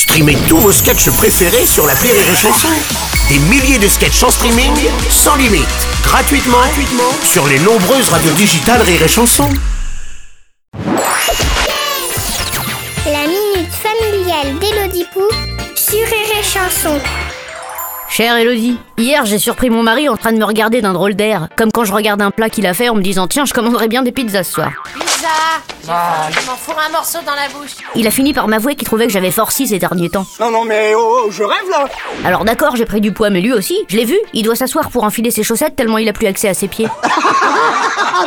Streamez tous vos sketchs préférés sur la Rire et Chanson. Des milliers de sketchs en streaming, sans limite, gratuitement, gratuitement sur les nombreuses radios digitales Rire et Chanson. La minute familiale d'Élodie Pou sur Rire et Chanson. Chère Elodie, hier j'ai surpris mon mari en train de me regarder d'un drôle d'air, comme quand je regarde un plat qu'il a fait en me disant tiens je commanderais bien des pizzas ce soir. Je m'en fous un morceau dans la bouche. Il a fini par m'avouer qu'il trouvait que j'avais forci ces derniers temps. Non, non, mais oh, oh, je rêve là Alors d'accord j'ai pris du poids mais lui aussi, je l'ai vu, il doit s'asseoir pour enfiler ses chaussettes tellement il a plus accès à ses pieds.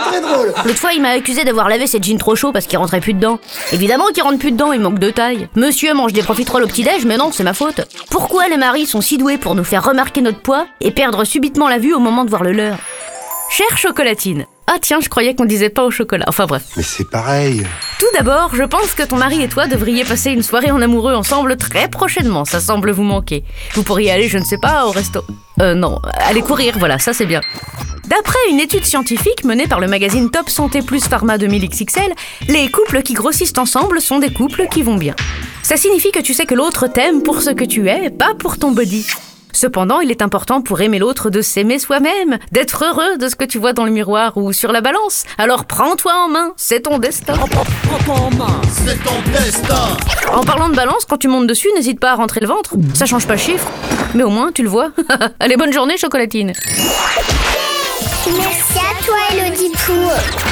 Très drôle L'autre fois il m'a accusé d'avoir lavé ses jeans trop chauds parce qu'il rentrait plus dedans. Évidemment qu'il rentre plus dedans, il manque de taille. Monsieur mange des profiteroles au petit-déj mais non c'est ma faute. Pourquoi les maris sont si doués pour nous faire remarquer notre poids et perdre subitement la vue au moment de voir le leur? Chère chocolatine. Ah tiens, je croyais qu'on disait pas au chocolat. Enfin bref. Mais c'est pareil. Tout d'abord, je pense que ton mari et toi devriez passer une soirée en amoureux ensemble très prochainement. Ça semble vous manquer. Vous pourriez aller, je ne sais pas, au resto. Euh, non, aller courir, voilà, ça c'est bien. D'après une étude scientifique menée par le magazine Top Santé Plus Pharma 2000XXL, les couples qui grossissent ensemble sont des couples qui vont bien. Ça signifie que tu sais que l'autre t'aime pour ce que tu es, pas pour ton body. Cependant, il est important pour aimer l'autre de s'aimer soi-même, d'être heureux de ce que tu vois dans le miroir ou sur la balance. Alors prends-toi en main, c'est ton destin. En parlant de balance, quand tu montes dessus, n'hésite pas à rentrer le ventre. Ça change pas chiffre, mais au moins tu le vois. Allez, bonne journée, chocolatine. Merci à toi, chanson.